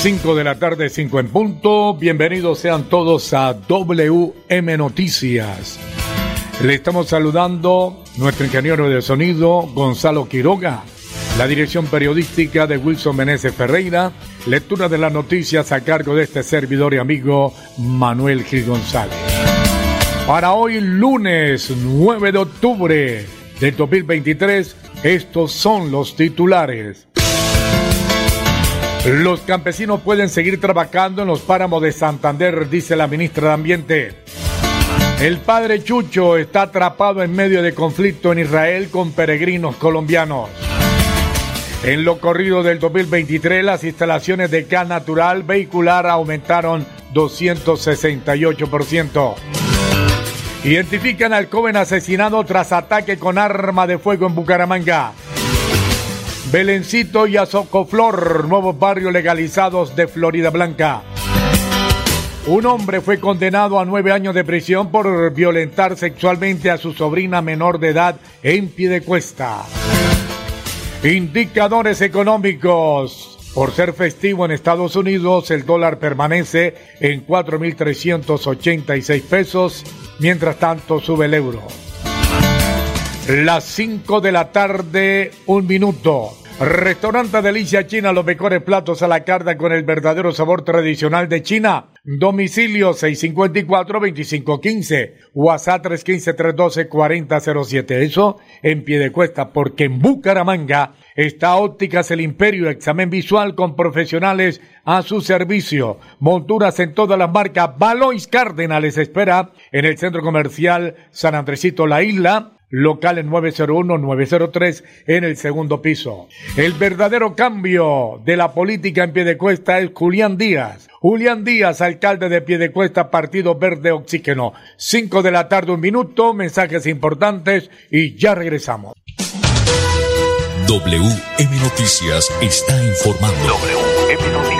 5 de la tarde, 5 en punto. Bienvenidos sean todos a WM Noticias. Le estamos saludando nuestro ingeniero de sonido, Gonzalo Quiroga. La dirección periodística de Wilson Meneses Ferreira. Lectura de las noticias a cargo de este servidor y amigo Manuel Gil González. Para hoy, lunes 9 de octubre de 2023, estos son los titulares. Los campesinos pueden seguir trabajando en los páramos de Santander, dice la ministra de Ambiente. El padre Chucho está atrapado en medio de conflicto en Israel con peregrinos colombianos. En lo corrido del 2023, las instalaciones de gas natural vehicular aumentaron 268%. Identifican al joven asesinado tras ataque con arma de fuego en Bucaramanga. Belencito y Azocoflor, nuevos barrios legalizados de Florida Blanca. Un hombre fue condenado a nueve años de prisión por violentar sexualmente a su sobrina menor de edad en Piedecuesta. Indicadores económicos. Por ser festivo en Estados Unidos, el dólar permanece en 4.386 pesos, mientras tanto sube el euro. Las 5 de la tarde, un minuto. Restaurante Delicia China, los mejores platos a la carta con el verdadero sabor tradicional de China. Domicilio 654-2515, WhatsApp 315-312-4007. Eso en pie de cuesta, porque en Bucaramanga está Ópticas El Imperio, examen visual con profesionales a su servicio. Monturas en todas las marcas. Valois Cárdenas les espera en el centro comercial San Andresito La Isla local en 901-903 en el segundo piso. El verdadero cambio de la política en Piedecuesta es Julián Díaz. Julián Díaz, alcalde de Piedecuesta, Partido Verde Oxígeno. 5 de la tarde, un minuto, mensajes importantes y ya regresamos. WM Noticias está informando. WM Noticias.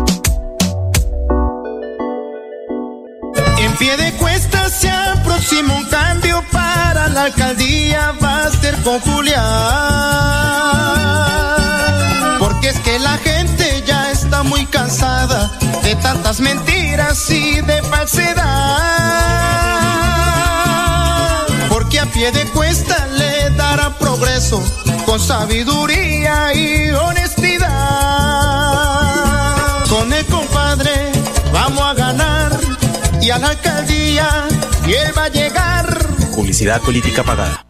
En pie de cuesta se aproxima un cambio para la alcaldía, va a ser con Julián. Porque es que la gente ya está muy cansada de tantas mentiras y de falsedad. Porque a pie de cuesta le dará progreso con sabiduría y honestidad. Con el compadre a la alcaldía y él va a llegar. Publicidad política pagada.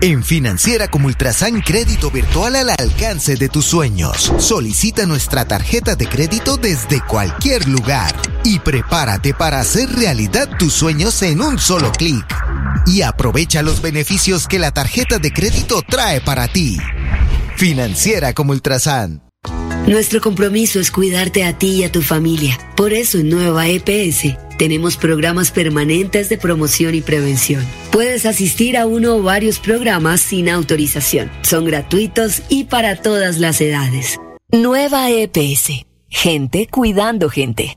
En Financiera como Ultrasan Crédito Virtual al alcance de tus sueños. Solicita nuestra tarjeta de crédito desde cualquier lugar y prepárate para hacer realidad tus sueños en un solo clic. Y aprovecha los beneficios que la tarjeta de crédito trae para ti. Financiera como Ultrasan. Nuestro compromiso es cuidarte a ti y a tu familia. Por eso en Nueva EPS tenemos programas permanentes de promoción y prevención. Puedes asistir a uno o varios programas sin autorización. Son gratuitos y para todas las edades. Nueva EPS. Gente cuidando gente.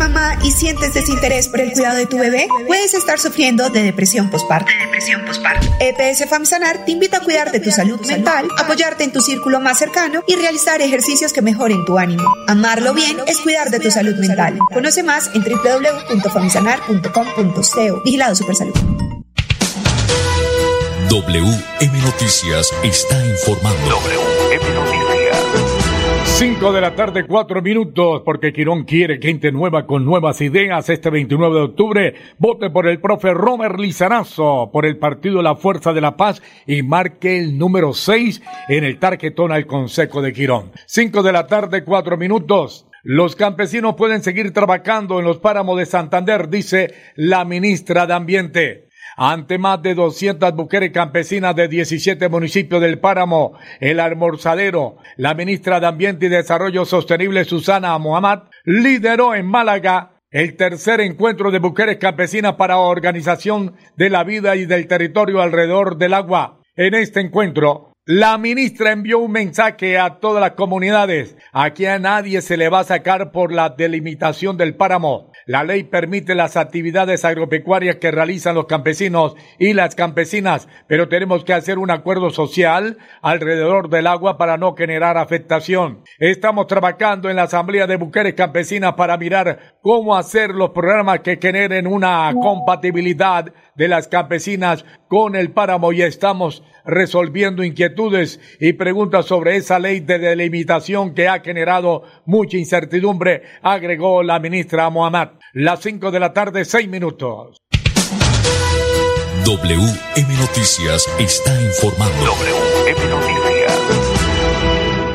Mamá y sientes desinterés por el cuidado de tu bebé, puedes estar sufriendo de depresión postparto. depresión postparto. EPS FAMSANAR te invita a cuidar de tu salud mental, apoyarte en tu círculo más cercano y realizar ejercicios que mejoren tu ánimo. Amarlo bien es cuidar de tu salud mental. Conoce más en www.famsanar.com.co. Vigilado Supersalud. WM Noticias está informando. WM Noticias. 5 de la tarde, 4 minutos, porque Quirón quiere gente nueva con nuevas ideas. Este 29 de octubre, vote por el profe Romer Lizarazo, por el partido La Fuerza de la Paz y marque el número 6 en el tarjetón al Consejo de Quirón. 5 de la tarde, 4 minutos. Los campesinos pueden seguir trabajando en los páramos de Santander, dice la ministra de Ambiente ante más de 200 mujeres campesinas de 17 municipios del Páramo, el almorzadero, la ministra de Ambiente y Desarrollo Sostenible Susana Muhammad lideró en Málaga el tercer encuentro de mujeres campesinas para organización de la vida y del territorio alrededor del agua. En este encuentro, la ministra envió un mensaje a todas las comunidades. Aquí a nadie se le va a sacar por la delimitación del páramo. La ley permite las actividades agropecuarias que realizan los campesinos y las campesinas, pero tenemos que hacer un acuerdo social alrededor del agua para no generar afectación. Estamos trabajando en la Asamblea de Mujeres Campesinas para mirar cómo hacer los programas que generen una compatibilidad de las campesinas con el páramo y estamos resolviendo inquietudes y preguntas sobre esa ley de delimitación que ha generado mucha incertidumbre, agregó la ministra Mohamed. Las 5 de la tarde, 6 minutos. WM Noticias está informando. WM Noticias.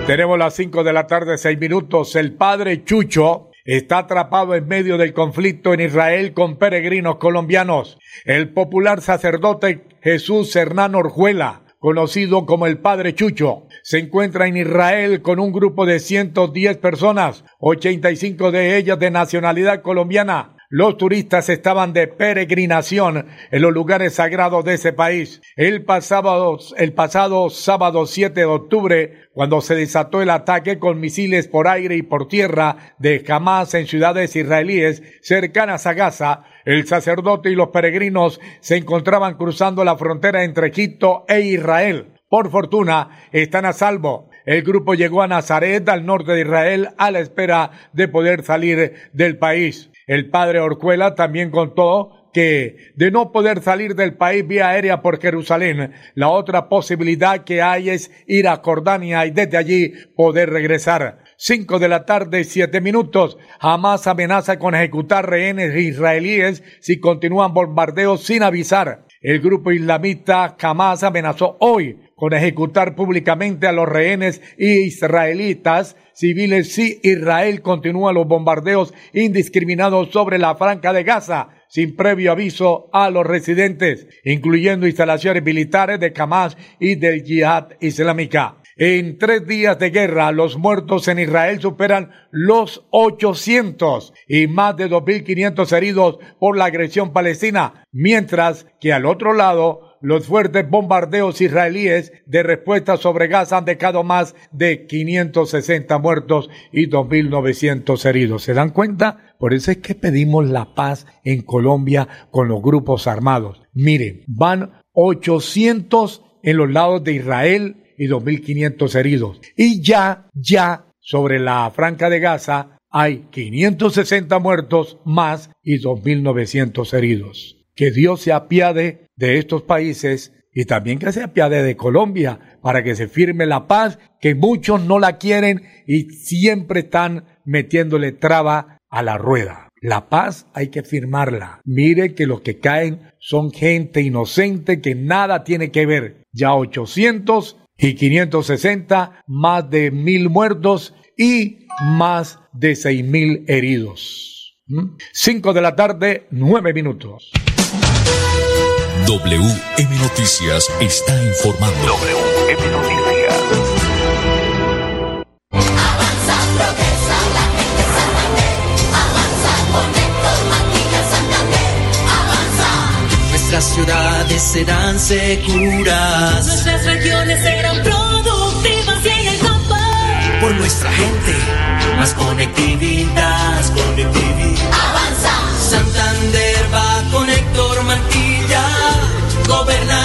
Tenemos las 5 de la tarde, 6 minutos. El padre Chucho está atrapado en medio del conflicto en Israel con peregrinos colombianos. El popular sacerdote Jesús Hernán Orjuela conocido como el Padre Chucho, se encuentra en Israel con un grupo de 110 personas, 85 de ellas de nacionalidad colombiana. Los turistas estaban de peregrinación en los lugares sagrados de ese país. El pasado, el pasado sábado 7 de octubre, cuando se desató el ataque con misiles por aire y por tierra de Hamas en ciudades israelíes cercanas a Gaza, el sacerdote y los peregrinos se encontraban cruzando la frontera entre Egipto e Israel. Por fortuna, están a salvo. El grupo llegó a Nazaret, al norte de Israel, a la espera de poder salir del país. El padre Orcuela también contó que de no poder salir del país vía aérea por Jerusalén, la otra posibilidad que hay es ir a Jordania y desde allí poder regresar. 5 de la tarde, 7 minutos. Jamás amenaza con ejecutar rehenes israelíes si continúan bombardeos sin avisar. El grupo islamista jamás amenazó hoy con ejecutar públicamente a los rehenes israelitas civiles si Israel continúa los bombardeos indiscriminados sobre la franja de Gaza sin previo aviso a los residentes, incluyendo instalaciones militares de Hamas y del Yihad Islámica. En tres días de guerra, los muertos en Israel superan los 800 y más de 2.500 heridos por la agresión palestina, mientras que al otro lado, los fuertes bombardeos israelíes de respuesta sobre Gaza han dejado más de 560 muertos y 2.900 heridos. ¿Se dan cuenta? Por eso es que pedimos la paz en Colombia con los grupos armados. Miren, van 800 en los lados de Israel, y 2.500 heridos. Y ya, ya, sobre la Franca de Gaza hay 560 muertos más y 2.900 heridos. Que Dios se apiade de estos países y también que se apiade de Colombia para que se firme la paz, que muchos no la quieren y siempre están metiéndole traba a la rueda. La paz hay que firmarla. Mire que los que caen son gente inocente que nada tiene que ver. Ya 800 y 560, más de mil muertos y más de seis mil heridos. 5 ¿Mm? de la tarde, 9 minutos. WM Noticias está informando. WM Noticias. Avanza, progresa, la gente Santander. Avanza con Héctor Maquilla Santander. Avanza. Nuestras ciudades serán seguras. Nuestras regiones serán productivas y en el campo. Por nuestra gente, más conectividad. Más conectividad. Avanza. Santander va con Héctor Mantilla, gobernador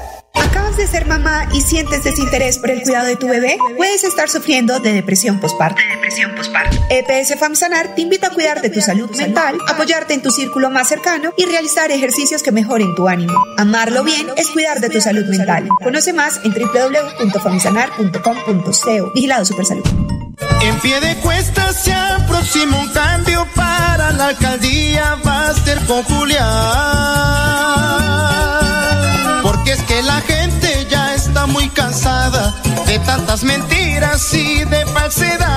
¿Acabas de ser mamá y sientes desinterés por el cuidado de tu bebé? Puedes estar sufriendo de depresión postparto. EPS FAMSANAR te invita a cuidar de tu salud mental, apoyarte en tu círculo más cercano y realizar ejercicios que mejoren tu ánimo. Amarlo bien es cuidar de tu salud mental. Conoce más en www.famsanar.com.co. Vigilado Supersalud. En pie de cuesta se aproxima un cambio para la alcaldía, va a está muy cansada de tantas mentiras y de falsedad.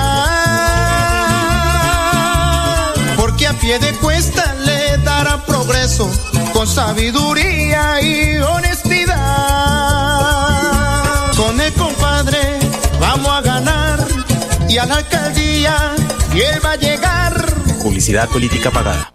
Porque a pie de cuesta le dará progreso con sabiduría y honestidad. Con el compadre vamos a ganar y a la alcaldía y él va a llegar. Publicidad política pagada.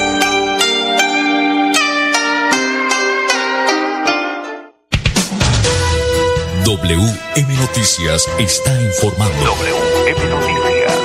WM Noticias está informando. WM Noticias.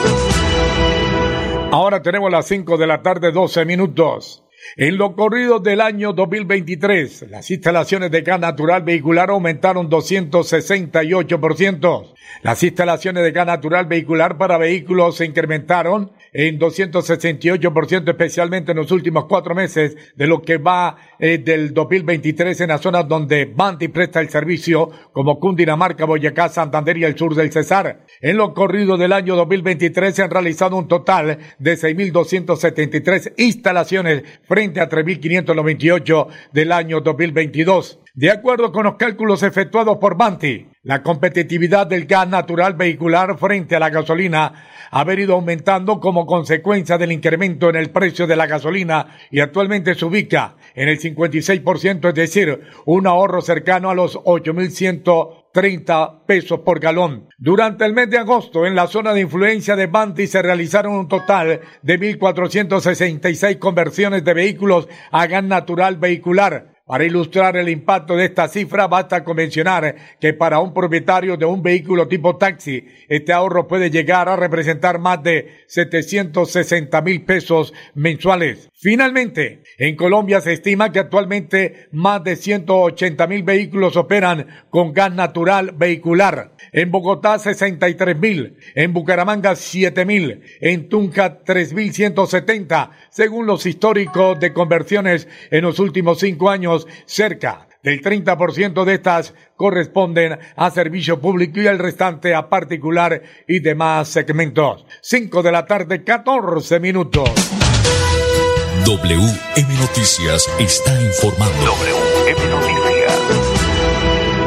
Ahora tenemos las 5 de la tarde, 12 minutos. En lo corrido del año 2023, las instalaciones de gas natural vehicular aumentaron 268%. Las instalaciones de gas natural vehicular para vehículos se incrementaron en 268%, especialmente en los últimos cuatro meses de lo que va eh, del 2023 en las zonas donde Banti presta el servicio, como Cundinamarca, Boyacá, Santander y el sur del Cesar. En lo corrido del año 2023 se han realizado un total de 6.273 instalaciones frente a 3.598 del año 2022. De acuerdo con los cálculos efectuados por Banti, la competitividad del gas natural vehicular frente a la gasolina ha venido aumentando como consecuencia del incremento en el precio de la gasolina y actualmente se ubica en el 56%, es decir, un ahorro cercano a los 8.130 pesos por galón. Durante el mes de agosto, en la zona de influencia de Banti se realizaron un total de 1.466 conversiones de vehículos a gas natural vehicular Para ilustrar el impacto de esta cifra, basta con mencionar que para un propietario de un vehículo tipo taxi, este ahorro puede llegar a representar más de 760 mil pesos mensuales. Finalmente, en Colombia se estima que actualmente más de 180 mil vehículos operan con gas natural vehicular. En Bogotá 63 mil, en Bucaramanga 7 mil, en Tunja 3.170, según los históricos de conversiones en los últimos cinco años, cerca del 30% de estas corresponden a servicio público y el restante a particular y demás segmentos. 5 de la tarde, 14 minutos. WM Noticias está informando. WM Noticias.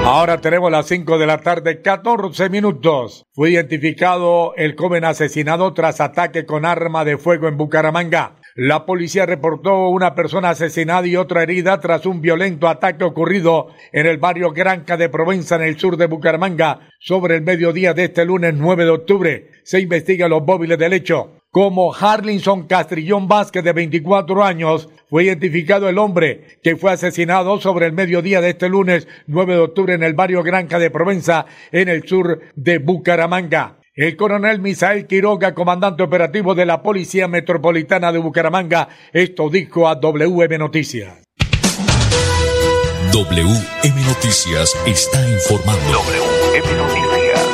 Ahora tenemos las 5 de la tarde, 14 minutos. Fue identificado el joven asesinado tras ataque con arma de fuego en Bucaramanga. La policía reportó una persona asesinada y otra herida tras un violento ataque ocurrido en el barrio Granca de Provenza en el sur de Bucaramanga sobre el mediodía de este lunes 9 de octubre. Se investiga los móviles del hecho. Como Harlinson Castrillón Vázquez de 24 años, fue identificado el hombre que fue asesinado sobre el mediodía de este lunes 9 de octubre en el barrio Granca de Provenza en el sur de Bucaramanga. El coronel Misael Quiroga, comandante operativo de la Policía Metropolitana de Bucaramanga, esto dijo a WM Noticias. WM Noticias está informando. WM Noticias.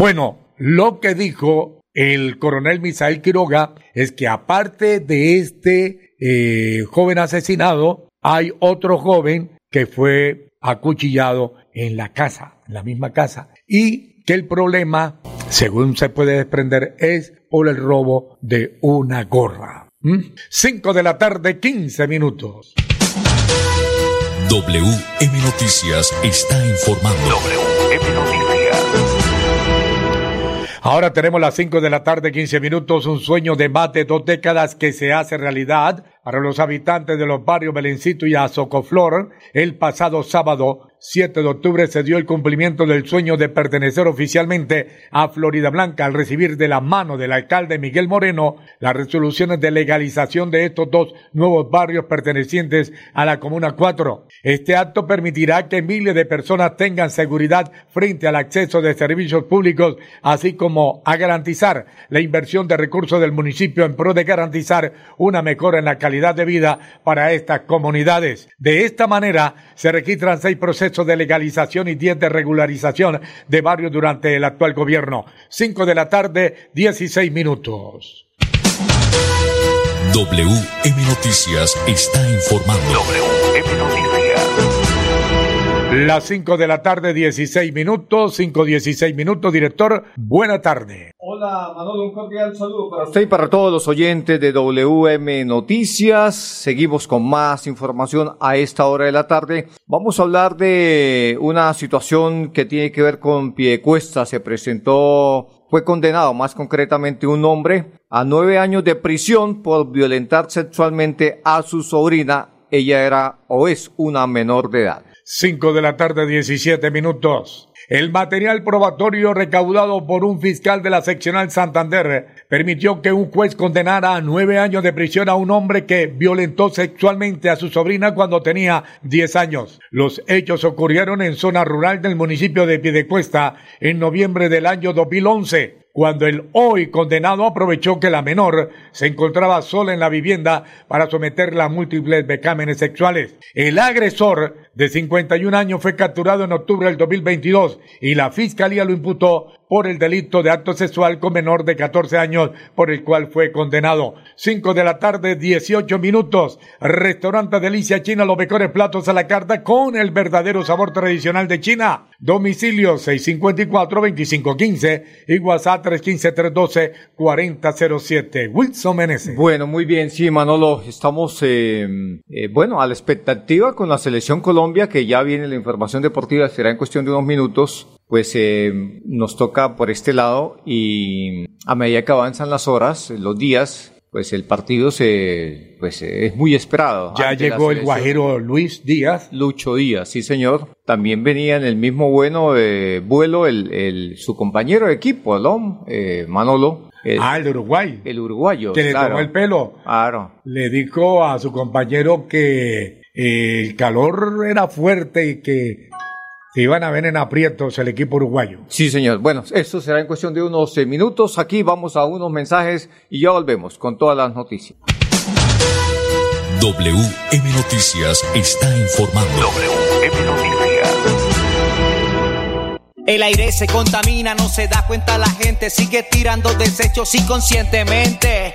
Bueno, lo que dijo el coronel Misael Quiroga es que aparte de este eh, joven asesinado, hay otro joven que fue acuchillado en la casa, en la misma casa, y que el problema, según se puede desprender, es por el robo de una gorra. 5 de la tarde, 15 minutos. WM Noticias está informando. WM Noticias. Ahora tenemos las 5 de la tarde, 15 minutos, un sueño de más de dos décadas que se hace realidad para los habitantes de los barrios Belencito y Azocoflor. El pasado sábado 7 de octubre se dio el cumplimiento del sueño de pertenecer oficialmente a Florida Blanca al recibir de la mano del alcalde Miguel Moreno las resoluciones de legalización de estos dos nuevos barrios pertenecientes a la Comuna 4. Este acto permitirá que miles de personas tengan seguridad frente al acceso de servicios públicos, así como a garantizar la inversión de recursos del municipio en pro de garantizar una mejora en la calidad de vida para estas comunidades. De esta manera se registran seis procesos de legalización y 10 de regularización de barrios durante el actual gobierno. 5 de la tarde, 16 minutos. WM Noticias está informando. WM Noticias. Las 5 de la tarde, 16 minutos, 5, 16 minutos. Director, buena tarde. Hola Manolo, un cordial saludo para usted y para todos los oyentes de WM Noticias. Seguimos con más información a esta hora de la tarde. Vamos a hablar de una situación que tiene que ver con Piedecuesta. Se presentó fue condenado más concretamente un hombre a nueve años de prisión por violentar sexualmente a su sobrina. Ella era o es una menor de edad. 5 de la tarde, 17 minutos. El material probatorio recaudado por un fiscal de la seccional Santander permitió que un juez condenara a nueve años de prisión a un hombre que violentó sexualmente a su sobrina cuando tenía 10 años. Los hechos ocurrieron en zona rural del municipio de Piedecuesta en noviembre del año 2011 cuando el hoy condenado aprovechó que la menor se encontraba sola en la vivienda para someterla a múltiples becámenes sexuales. El agresor de 51 años fue capturado en octubre del 2022 y la fiscalía lo imputó por el delito de acto sexual con menor de 14 años por el cual fue condenado. 5 de la tarde, 18 minutos. Restaurante Delicia China, los mejores platos a la carta con el verdadero sabor tradicional de China. Domicilio 654-2515 y WhatsApp 315-312-4007. Wilson Meneses. Bueno, muy bien, sí, Manolo. Estamos, eh, eh, bueno, a la expectativa con la selección Colombia, que ya viene la información deportiva, será en cuestión de unos minutos pues eh, nos toca por este lado y a medida que avanzan las horas, los días, pues el partido se pues es muy esperado. Ya llegó el guajero Luis Díaz. Lucho Díaz, sí señor. También venía en el mismo bueno eh, vuelo el, el, su compañero de equipo, ¿no? Eh, Manolo. ah, el Uruguay. El uruguayo. Que le tomó el pelo. Claro. Le dijo a su compañero que eh, el calor era fuerte y que se iban a ver en aprietos el equipo uruguayo. Sí, señor. Bueno, esto será en cuestión de unos eh, minutos. Aquí vamos a unos mensajes y ya volvemos con todas las noticias. WM Noticias está informando. WM Noticias. El aire se contamina, no se da cuenta la gente, sigue tirando desechos inconscientemente.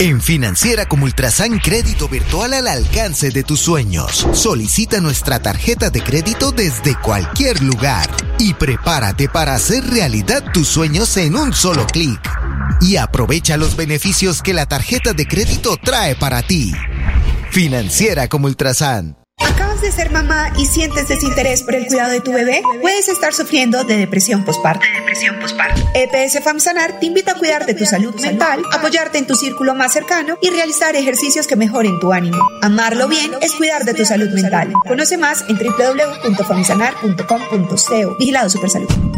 En Financiera como Ultrasan Crédito Virtual al alcance de tus sueños. Solicita nuestra tarjeta de crédito desde cualquier lugar y prepárate para hacer realidad tus sueños en un solo clic. Y aprovecha los beneficios que la tarjeta de crédito trae para ti. Financiera como Ultrasan. ¿Acabas de ser mamá y sientes desinterés por el cuidado de tu bebé? Puedes estar sufriendo de depresión postparto. Depresión postparto. EPS FAMSANAR te invita a cuidar de tu salud mental, apoyarte en tu círculo más cercano y realizar ejercicios que mejoren tu ánimo. Amarlo bien es cuidar de tu salud mental. Conoce más en www.famsanar.com.co. Vigilado Supersalud.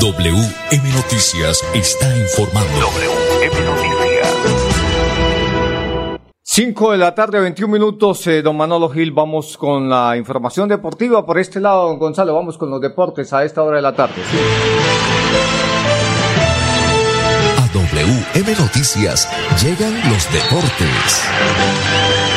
WM Noticias está informando. WM Noticias. 5 de la tarde, 21 minutos, eh, don Manolo Gil, vamos con la información deportiva. Por este lado, don Gonzalo, vamos con los deportes a esta hora de la tarde. ¿sí? A WM Noticias llegan los deportes.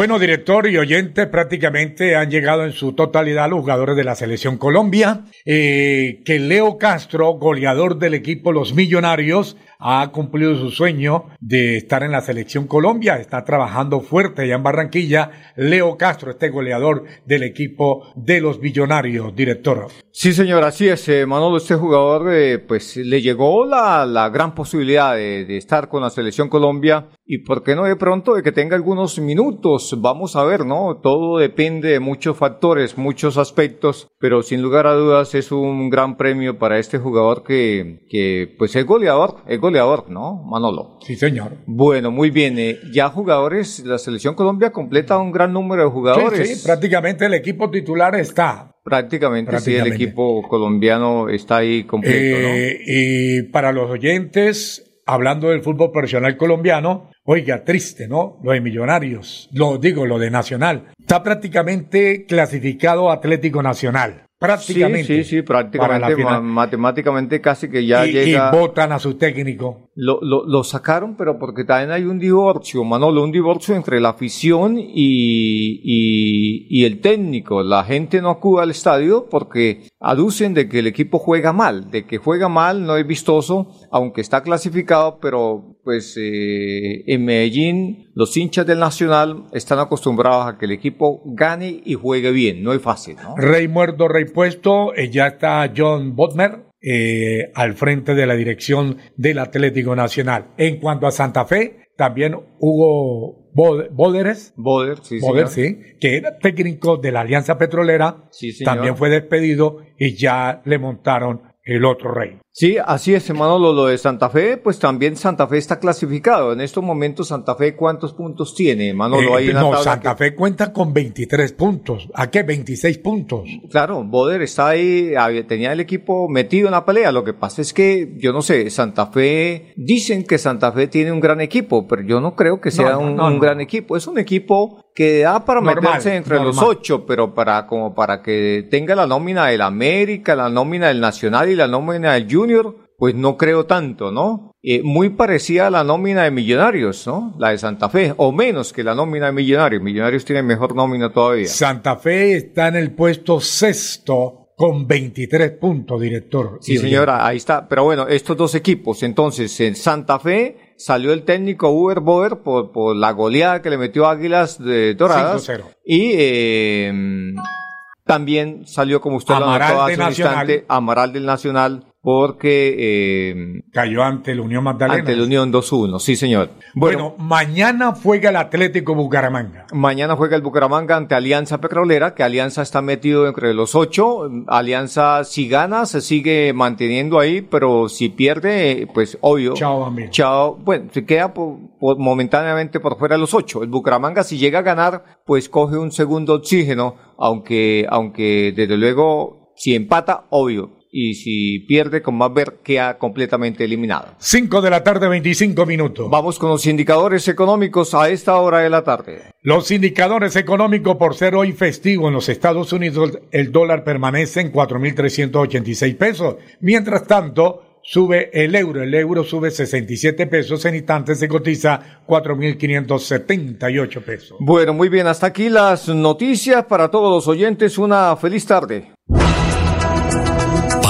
Bueno, director y oyente, prácticamente han llegado en su totalidad los jugadores de la selección Colombia. Eh, que Leo Castro, goleador del equipo Los Millonarios, ha cumplido su sueño de estar en la selección Colombia. Está trabajando fuerte allá en Barranquilla. Leo Castro, este goleador del equipo de los Millonarios, director. Sí, señor, así es. eh, Manolo, este jugador, eh, pues le llegó la, la gran posibilidad de, de estar con la selección Colombia y, ¿por qué no de pronto de que tenga algunos minutos? Vamos a ver, ¿no? Todo depende de muchos factores, muchos aspectos, pero sin lugar a dudas es un gran premio para este jugador que, que pues es goleador, es goleador, ¿no, Manolo? Sí, señor. Bueno, muy bien. eh, ya jugadores, la selección Colombia completa un gran número de jugadores. Sí, sí, prácticamente el equipo titular está. Prácticamente, sí, el equipo colombiano está ahí completo, ¿no? Eh, Y para los oyentes, hablando del fútbol profesional colombiano, oiga, triste, ¿no? Lo de Millonarios, lo digo, lo de Nacional. Está prácticamente clasificado Atlético Nacional. Prácticamente. Sí, sí, prácticamente, matemáticamente casi que ya y, llega. y votan a su técnico. Lo, lo, lo sacaron, pero porque también hay un divorcio, Manolo, un divorcio entre la afición y, y, y el técnico. La gente no acude al estadio porque aducen de que el equipo juega mal, de que juega mal, no es vistoso, aunque está clasificado, pero pues eh, en Medellín los hinchas del Nacional están acostumbrados a que el equipo gane y juegue bien, no es fácil, ¿no? Rey muerto, rey puesto. eh, ya está John Botmer eh, al frente de la dirección del Atlético Nacional. En cuanto a Santa Fe, también Hugo Bod- Boderes. Boder, sí, Boder, sí, que era técnico de la Alianza Petrolera, Sí, también fue despedido y ya le montaron el otro rey. Sí, así es, Manolo. Lo de Santa Fe, pues también Santa Fe está clasificado. En estos momentos, Santa Fe, ¿cuántos puntos tiene, Manolo? Eh, no, Santa Fe cuenta con 23 puntos. ¿A qué? 26 puntos. Claro, Boder está ahí, tenía el equipo metido en la pelea. Lo que pasa es que, yo no sé, Santa Fe, dicen que Santa Fe tiene un gran equipo, pero yo no creo que sea un, un gran equipo. Es un equipo que da para meterse entre los ocho, pero para como para que tenga la nómina del América, la nómina del Nacional y la nómina del Junior, pues no creo tanto, ¿no? Eh, muy parecida a la nómina de Millonarios, ¿no? La de Santa Fe, o menos que la nómina de Millonarios. Millonarios tiene mejor nómina todavía. Santa Fe está en el puesto sexto con 23 puntos, director. Sí, señora, ahí está. Pero bueno, estos dos equipos, entonces, en Santa Fe salió el técnico Uber Boer por, por la goleada que le metió Águilas de Doradas. Y eh, también salió, como usted Amaral lo anotó hace un instante, Amaral del Nacional porque eh, cayó ante la Unión Magdalena. Ante la Unión 2-1, sí señor. Bueno, mañana juega el Atlético Bucaramanga. Mañana juega el Bucaramanga ante Alianza Petrolera, que Alianza está metido entre los ocho. Alianza si gana se sigue manteniendo ahí, pero si pierde, pues obvio. Chao, amigo. Chao, bueno, se queda momentáneamente por fuera de los ocho. El Bucaramanga si llega a ganar, pues coge un segundo oxígeno, aunque, aunque desde luego si empata, obvio, y si pierde con más ver queda completamente eliminado. 5 de la tarde, 25 minutos. Vamos con los indicadores económicos a esta hora de la tarde. Los indicadores económicos por ser hoy festivo en los Estados Unidos, el dólar permanece en 4.386 pesos. Mientras tanto, sube el euro. El euro sube 67 pesos. En instantes se cotiza 4.578 pesos. Bueno, muy bien. Hasta aquí las noticias para todos los oyentes. Una feliz tarde.